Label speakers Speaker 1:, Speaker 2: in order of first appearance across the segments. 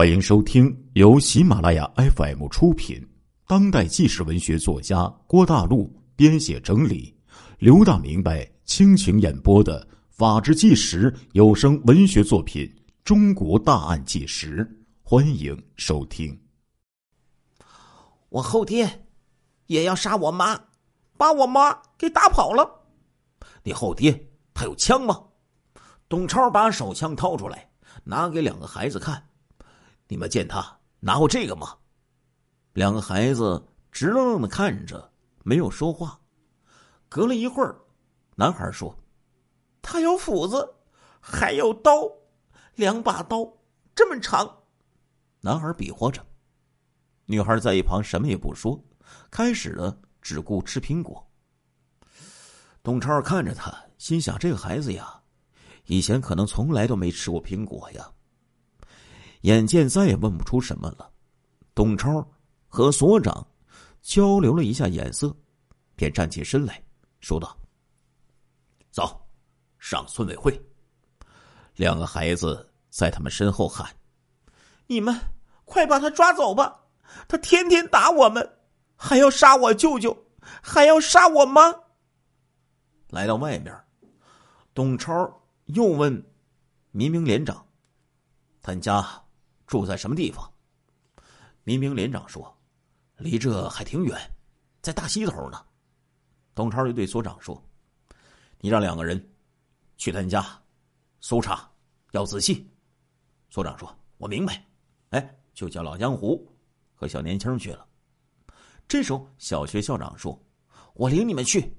Speaker 1: 欢迎收听由喜马拉雅 FM 出品、当代纪实文学作家郭大陆编写整理、刘大明白倾情演播的《法制纪实》有声文学作品《中国大案纪实》，欢迎收听。
Speaker 2: 我后爹也要杀我妈，把我妈给打跑了。你后爹他有枪吗？董超把手枪掏出来，拿给两个孩子看。你们见他拿过这个吗？两个孩子直愣愣的看着，没有说话。隔了一会儿，男孩说：“他有斧子，还有刀，两把刀这么长。”男孩比划着。女孩在一旁什么也不说，开始了只顾吃苹果。董超看着他，心想：这个孩子呀，以前可能从来都没吃过苹果呀。眼见再也问不出什么了，董超和所长交流了一下眼色，便站起身来说道：“走，上村委会。”两个孩子在他们身后喊：“你们快把他抓走吧！他天天打我们，还要杀我舅舅，还要杀我妈。”来到外面，董超又问民兵连长：“他家？”住在什么地方？民兵连长说：“离这还挺远，在大西头呢。”董超就对所长说：“你让两个人去他家搜查，要仔细。”所长说：“我明白。”哎，就叫老江湖和小年轻去了。这时候，小学校长说：“我领你们去。”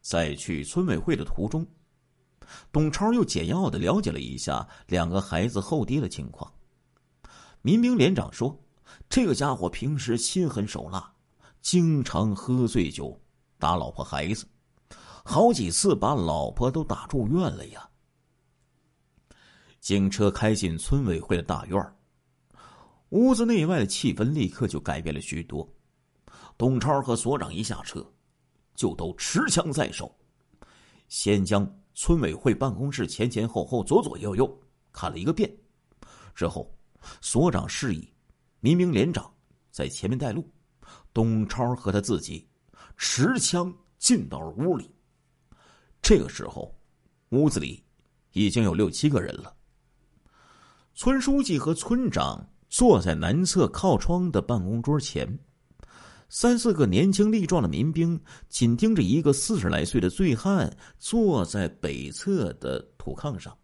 Speaker 2: 在去村委会的途中，董超又简要的了解了一下两个孩子后爹的情况。民兵连长说：“这个家伙平时心狠手辣，经常喝醉酒，打老婆孩子，好几次把老婆都打住院了呀。”警车开进村委会的大院屋子内外的气氛立刻就改变了许多。董超和所长一下车，就都持枪在手，先将村委会办公室前前后后、左左右右看了一个遍，之后。所长示意，民兵连长在前面带路，董超和他自己持枪进到了屋里。这个时候，屋子里已经有六七个人了。村书记和村长坐在南侧靠窗的办公桌前，三四个年轻力壮的民兵紧盯着一个四十来岁的醉汉坐在北侧的土炕上。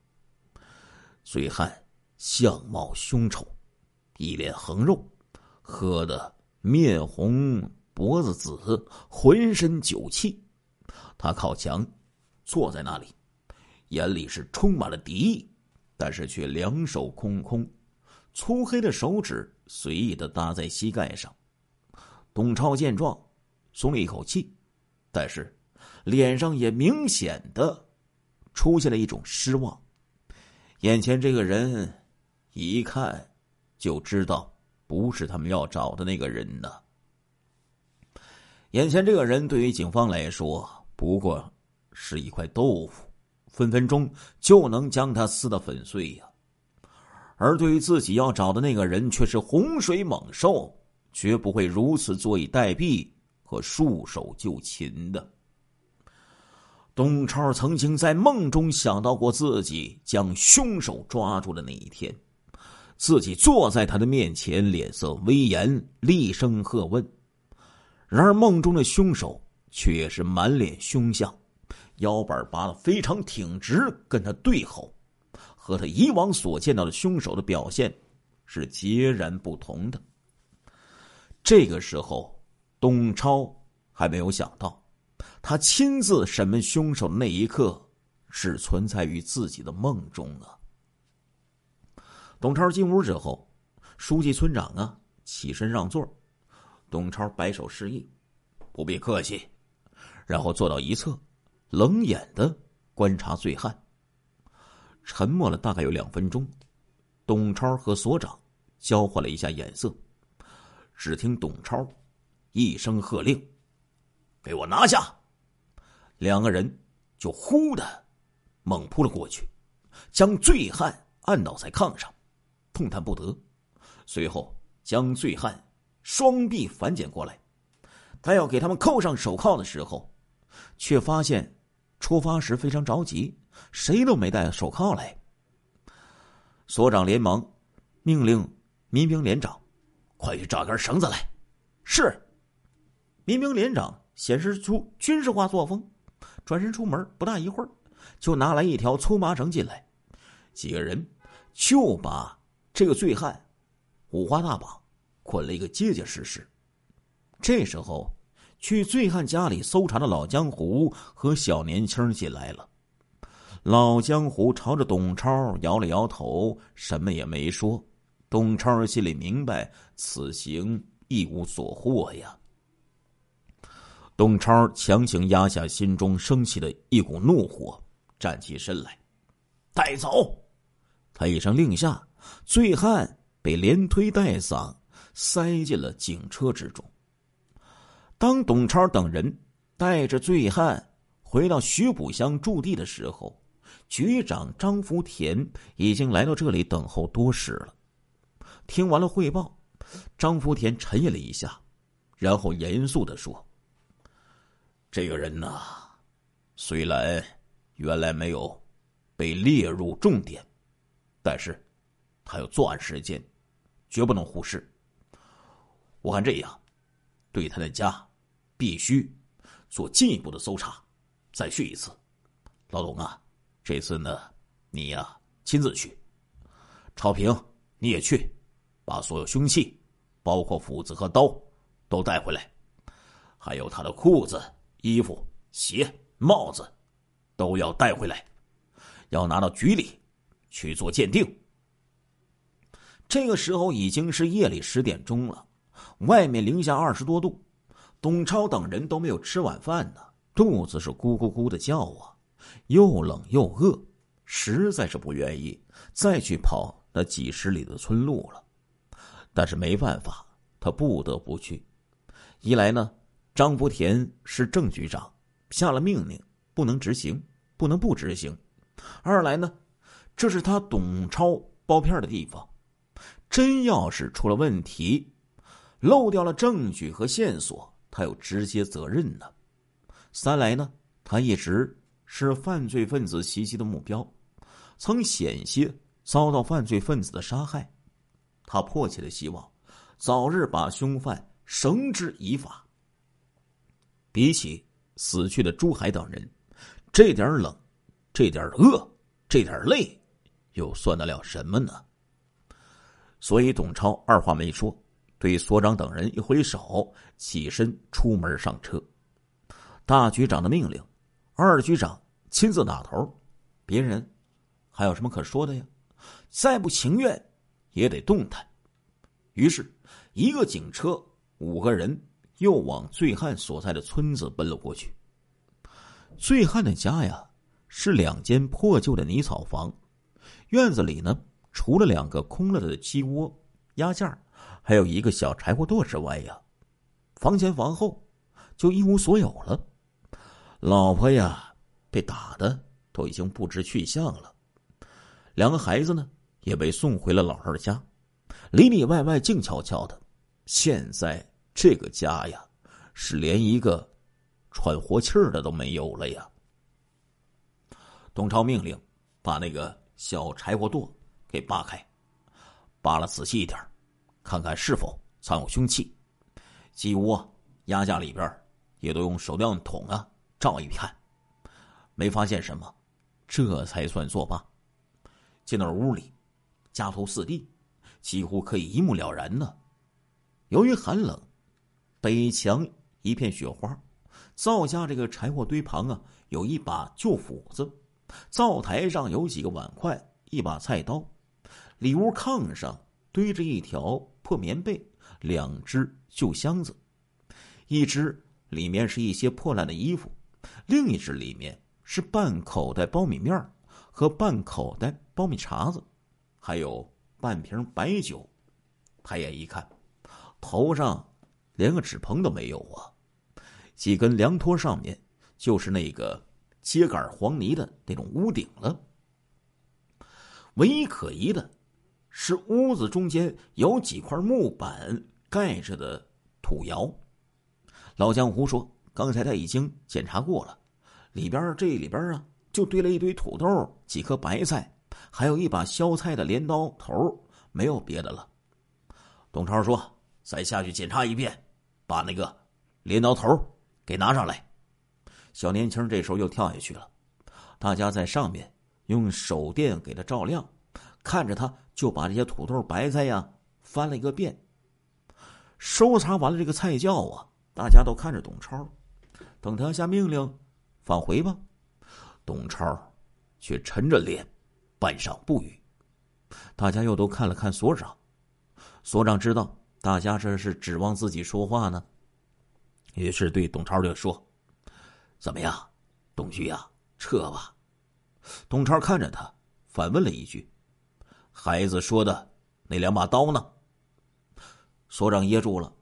Speaker 2: 醉汉。相貌凶丑，一脸横肉，喝得面红脖子紫，浑身酒气。他靠墙坐在那里，眼里是充满了敌意，但是却两手空空，粗黑的手指随意的搭在膝盖上。董超见状，松了一口气，但是脸上也明显的出现了一种失望。眼前这个人。一看就知道不是他们要找的那个人呢。眼前这个人对于警方来说不过是一块豆腐，分分钟就能将他撕得粉碎呀。而对于自己要找的那个人，却是洪水猛兽，绝不会如此坐以待毙和束手就擒的。董超曾经在梦中想到过自己将凶手抓住的那一天。自己坐在他的面前，脸色威严，厉声喝问。然而梦中的凶手却是满脸凶相，腰板拔得非常挺直，跟他对吼，和他以往所见到的凶手的表现是截然不同的。这个时候，董超还没有想到，他亲自审问凶手的那一刻，是存在于自己的梦中啊。董超进屋之后，书记、村长啊起身让座，董超摆手示意，不必客气，然后坐到一侧，冷眼的观察醉汉。沉默了大概有两分钟，董超和所长交换了一下眼色，只听董超一声喝令：“给我拿下！”两个人就呼的猛扑了过去，将醉汉按倒在炕上。动弹不得，随后将醉汉双臂反剪过来。他要给他们扣上手铐的时候，却发现出发时非常着急，谁都没带手铐来。所长连忙命令民兵连长：“快去找根绳子来。”是。民兵连长显示出军事化作风，转身出门，不大一会儿，就拿来一条粗麻绳进来。几个人就把这个醉汉五花大绑，捆了一个结结实实。这时候，去醉汉家里搜查的老江湖和小年轻进来了。老江湖朝着董超摇了摇头，什么也没说。董超心里明白，此行一无所获呀。董超强行压下心中升起的一股怒火，站起身来，带走。他一声令下，醉汉被连推带搡，塞进了警车之中。当董超等人带着醉汉回到徐浦乡驻地的时候，局长张福田已经来到这里等候多时了。听完了汇报，张福田沉吟了一下，然后严肃的说。这个人呐，虽然原来没有被列入重点，但是他有作案时间，绝不能忽视。我看这样，对他的家必须做进一步的搜查，再去一次。老董啊，这次呢，你呀亲自去，超平你也去，把所有凶器，包括斧子和刀，都带回来，还有他的裤子。衣服、鞋、帽子，都要带回来，要拿到局里去做鉴定。这个时候已经是夜里十点钟了，外面零下二十多度，董超等人都没有吃晚饭呢，肚子是咕咕咕的叫啊，又冷又饿，实在是不愿意再去跑那几十里的村路了。但是没办法，他不得不去。一来呢。张福田是郑局长，下了命令不能执行，不能不执行。二来呢，这是他董超包片的地方，真要是出了问题，漏掉了证据和线索，他有直接责任呢。三来呢，他一直是犯罪分子袭击的目标，曾险些遭到犯罪分子的杀害，他迫切的希望早日把凶犯绳之以法。比起死去的朱海等人，这点冷，这点饿，这点累，又算得了什么呢？所以董超二话没说，对所长等人一挥手，起身出门上车。大局长的命令，二局长亲自打头，别人还有什么可说的呀？再不情愿，也得动弹。于是，一个警车，五个人。又往醉汉所在的村子奔了过去。醉汉的家呀，是两间破旧的泥草房，院子里呢，除了两个空了的鸡窝、鸭架，还有一个小柴火垛之外呀，房前房后就一无所有了。老婆呀，被打的都已经不知去向了，两个孩子呢，也被送回了老二家，里里外外静悄悄的。现在。这个家呀，是连一个喘活气儿的都没有了呀。董超命令把那个小柴火垛给扒开，扒拉仔细一点，看看是否藏有凶器。鸡窝、鸭架里边也都用手电筒啊照一看，没发现什么，这才算作罢。进到屋里，家徒四壁，几乎可以一目了然呢。由于寒冷。北墙一片雪花，灶下这个柴火堆旁啊，有一把旧斧子；灶台上有几个碗筷，一把菜刀；里屋炕上堆着一条破棉被，两只旧箱子，一只里面是一些破烂的衣服，另一只里面是半口袋苞米面和半口袋苞米碴子，还有半瓶白酒。抬眼一看，头上。连个纸棚都没有啊！几根凉拖上面就是那个秸秆黄泥的那种屋顶了。唯一可疑的是屋子中间有几块木板盖着的土窑。老江湖说，刚才他已经检查过了，里边这里边啊，就堆了一堆土豆、几颗白菜，还有一把削菜的镰刀头，没有别的了。董超说：“再下去检查一遍，把那个镰刀头给拿上来。”小年轻这时候又跳下去了，大家在上面用手电给他照亮，看着他就把这些土豆、白菜呀翻了一个遍。搜查完了这个菜窖啊，大家都看着董超，等他下命令返回吧。董超却沉着脸，半晌不语。大家又都看了看所长。所长知道大家这是指望自己说话呢，于是对董超就说：“怎么样，董局呀，撤吧。”董超看着他，反问了一句：“孩子说的那两把刀呢？”所长噎住了，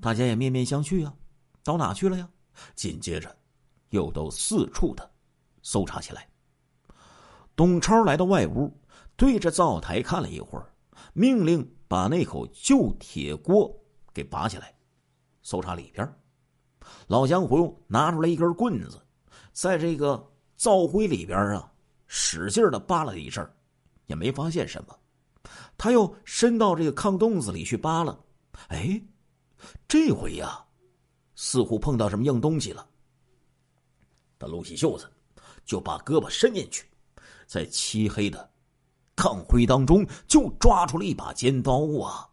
Speaker 2: 大家也面面相觑啊，刀哪去了呀？紧接着，又都四处的搜查起来。董超来到外屋，对着灶台看了一会儿，命令。把那口旧铁锅给拔起来，搜查里边。老江湖拿出来一根棍子，在这个灶灰里边啊，使劲的扒了一阵也没发现什么。他又伸到这个炕洞子里去扒拉，哎，这回呀，似乎碰到什么硬东西了。他撸起袖子，就把胳膊伸进去，在漆黑的。炕灰当中就抓出了一把尖刀啊！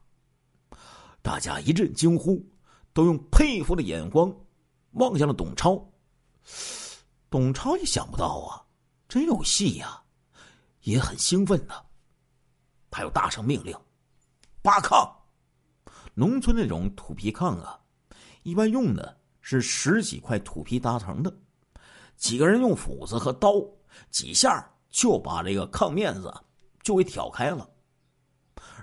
Speaker 2: 大家一阵惊呼，都用佩服的眼光望向了董超。董超也想不到啊，真有戏呀，也很兴奋呢。他又大声命令：“扒炕！”农村那种土皮炕啊，一般用的是十几块土皮搭成的，几个人用斧子和刀几下就把这个炕面子。就给挑开了，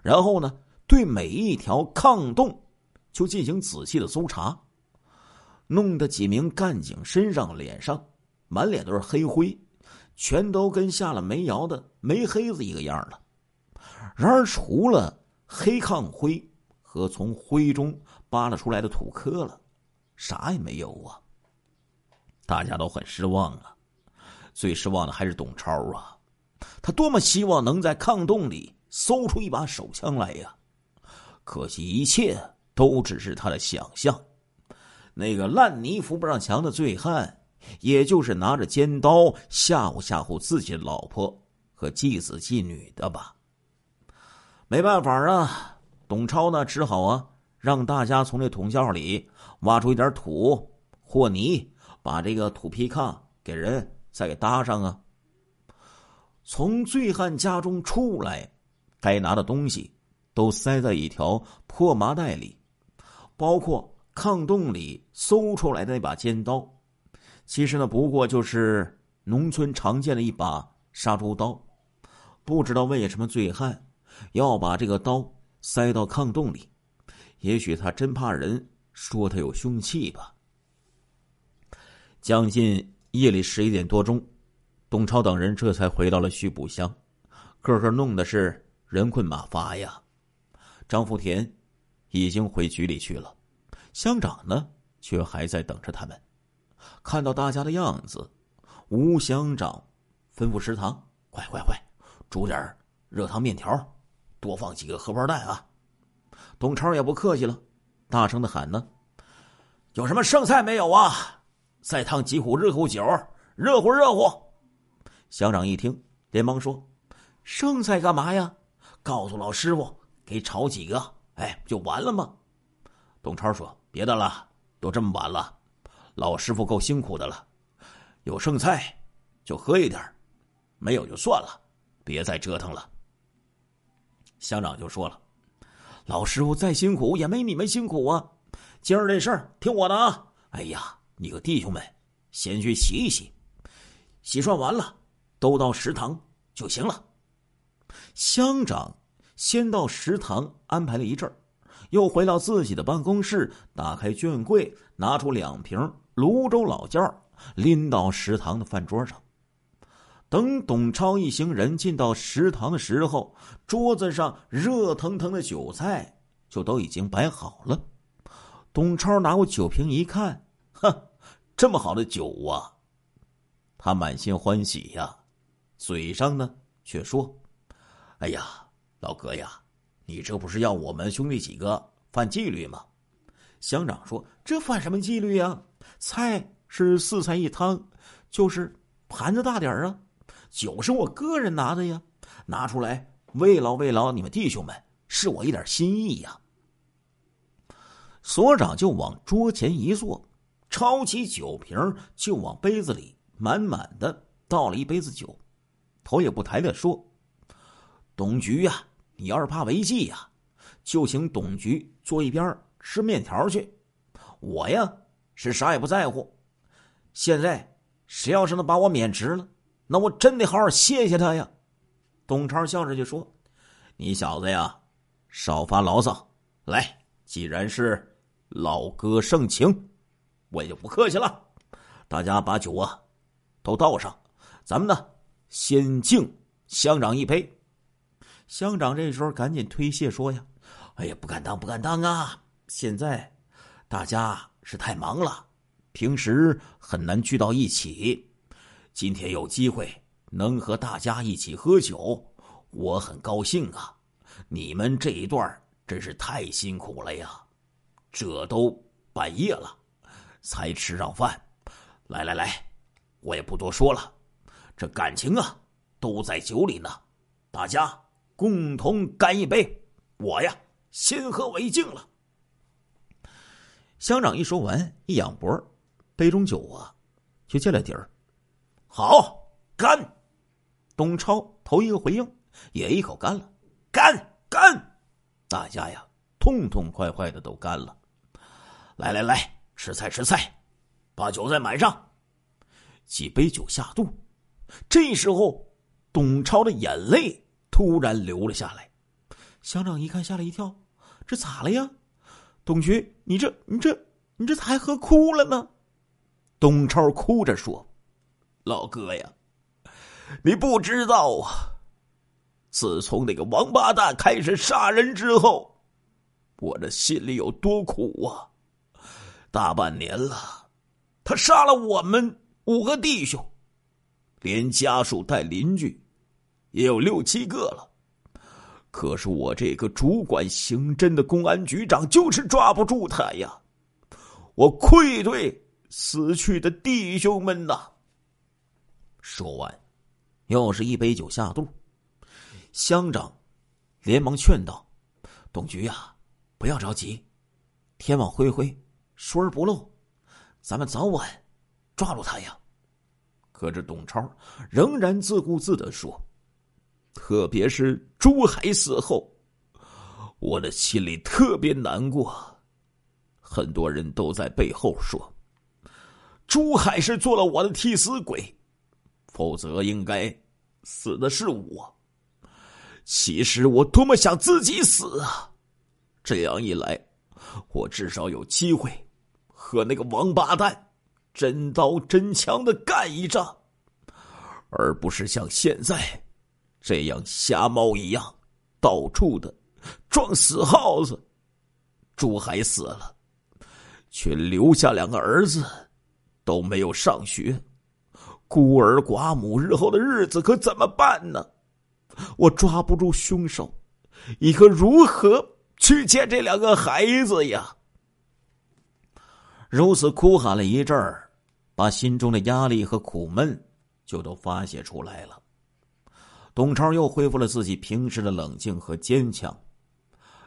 Speaker 2: 然后呢，对每一条炕洞就进行仔细的搜查，弄得几名干警身上、脸上满脸都是黑灰，全都跟下了煤窑的煤黑子一个样了。然而，除了黑炕灰和从灰中扒拉出来的土坷了，啥也没有啊！大家都很失望啊，最失望的还是董超啊。他多么希望能在炕洞里搜出一把手枪来呀！可惜一切都只是他的想象。那个烂泥扶不上墙的醉汉，也就是拿着尖刀吓唬吓唬自己的老婆和继子继女的吧。没办法啊，董超呢只好啊让大家从这土窖里挖出一点土和泥，把这个土坯炕给人再给搭上啊。从醉汉家中出来，该拿的东西都塞在一条破麻袋里，包括炕洞里搜出来的那把尖刀。其实呢，不过就是农村常见的一把杀猪刀。不知道为什么醉汉要把这个刀塞到炕洞里，也许他真怕人说他有凶器吧。将近夜里十一点多钟。董超等人这才回到了徐浦乡，个个弄的是人困马乏呀。张福田已经回局里去了，乡长呢却还在等着他们。看到大家的样子，吴乡长吩咐食堂：“快快快，煮点热汤面条，多放几个荷包蛋啊！”董超也不客气了，大声的喊：“呢，有什么剩菜没有啊？再烫几壶热乎酒，热乎热乎。”乡长一听，连忙说：“剩菜干嘛呀？告诉老师傅，给炒几个，哎，不就完了吗？”董超说：“别的了，都这么晚了，老师傅够辛苦的了。有剩菜就喝一点，没有就算了，别再折腾了。”乡长就说了：“老师傅再辛苦也没你们辛苦啊！今儿这事儿听我的啊！哎呀，你和弟兄们先去洗一洗，洗涮完了。”都到食堂就行了。乡长先到食堂安排了一阵儿，又回到自己的办公室，打开卷柜，拿出两瓶泸州老窖，拎到食堂的饭桌上。等董超一行人进到食堂的时候，桌子上热腾腾的酒菜就都已经摆好了。董超拿过酒瓶一看，哼，这么好的酒啊！他满心欢喜呀，嘴上呢却说：“哎呀，老哥呀，你这不是要我们兄弟几个犯纪律吗？”乡长说：“这犯什么纪律呀？菜是四菜一汤，就是盘子大点啊。酒是我个人拿的呀，拿出来慰劳慰劳你们弟兄们，是我一点心意呀。”所长就往桌前一坐，抄起酒瓶就往杯子里满满的倒了一杯子酒，头也不抬的说：“董局呀，你要是怕违纪呀，就请董局坐一边吃面条去。我呀是啥也不在乎。现在谁要是能把我免职了，那我真得好好谢谢他呀。”董超笑着就说：“你小子呀，少发牢骚。来，既然是……”老哥盛情，我也就不客气了。大家把酒啊都倒上，咱们呢先敬乡长一杯。乡长这时候赶紧推卸说呀：“哎呀，不敢当，不敢当啊！现在大家是太忙了，平时很难聚到一起。今天有机会能和大家一起喝酒，我很高兴啊！你们这一段真是太辛苦了呀！”这都半夜了，才吃上饭。来来来，我也不多说了，这感情啊，都在酒里呢。大家共同干一杯，我呀先喝为敬了。乡长一说完，一仰脖，杯中酒啊就见了底儿。好，干！董超头一个回应，也一口干了。干干！大家呀，痛痛快快的都干了。来来来，吃菜吃菜，把酒再满上。几杯酒下肚，这时候董超的眼泪突然流了下来。乡长一看，吓了一跳：“这咋了呀？董局，你这、你这、你这才喝哭了呢？”董超哭着说：“老哥呀，你不知道啊，自从那个王八蛋开始杀人之后，我这心里有多苦啊！”大半年了，他杀了我们五个弟兄，连家属带邻居也有六七个了。可是我这个主管刑侦的公安局长就是抓不住他呀！我愧对死去的弟兄们呐！说完，又是一杯酒下肚。乡长连忙劝道：“董局呀，不要着急，天网恢恢。”疏而不漏，咱们早晚抓住他呀！可这董超仍然自顾自的说：“特别是朱海死后，我的心里特别难过。很多人都在背后说，朱海是做了我的替死鬼，否则应该死的是我。其实我多么想自己死啊！这样一来，我至少有机会。”和那个王八蛋真刀真枪的干一仗，而不是像现在这样瞎猫一样到处的撞死耗子。朱海死了，却留下两个儿子都没有上学，孤儿寡母，日后的日子可怎么办呢？我抓不住凶手，以后如何去见这两个孩子呀？如此哭喊了一阵儿，把心中的压力和苦闷就都发泄出来了。董超又恢复了自己平时的冷静和坚强，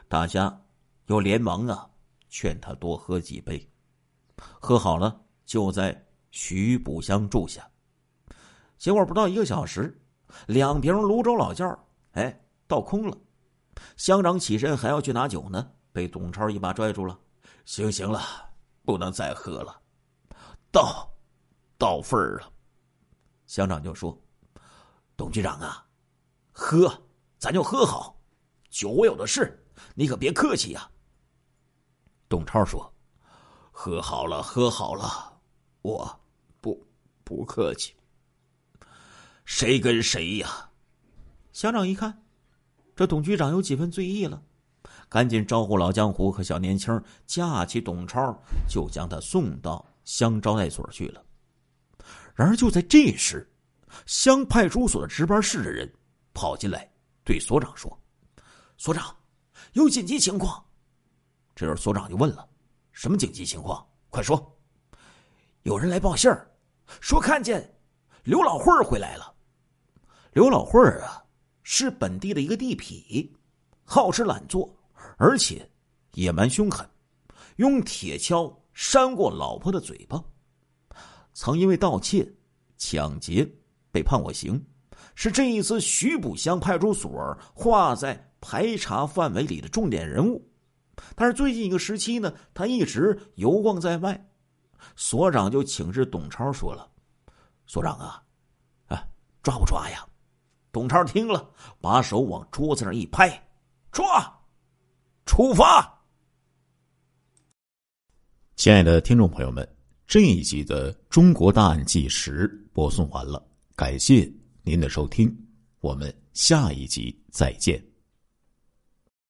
Speaker 2: 大家又连忙啊劝他多喝几杯。喝好了，就在徐浦乡住下。结果不到一个小时，两瓶泸州老窖哎倒空了。乡长起身还要去拿酒呢，被董超一把拽住了。行行了。不能再喝了，到，到份儿了。乡长就说：“董局长啊，喝，咱就喝好，酒我有的是，你可别客气呀。”董超说：“喝好了，喝好了，我不不客气。”谁跟谁呀？
Speaker 3: 乡长一看，这董局长有几分醉意了，赶紧招呼老江湖和小年轻架起董超，就将他送到乡招待所去了。然而就在这时，乡派出所的值班室的人跑进来，对所长说：“所长，有紧急情况。”这时候所长就问了：“什么紧急情况？快说！”有人来报信儿，说看见刘老慧儿回来了。刘老慧儿啊，是本地的一个地痞，好吃懒做，而且野蛮凶狠，用铁锹扇过老婆的嘴巴。曾因为盗窃、抢劫被判过刑，是这一次徐浦乡派出所划在排查范围里的重点人物。但是最近一个时期呢，他一直游逛在外。所长就请示董超说了：“所长啊，啊，抓不抓呀？”董超听了，把手往桌子上一拍：“抓！出发！”
Speaker 1: 亲爱的听众朋友们，这一集的《中国大案纪实》播送完了，感谢您的收听，我们下一集再见。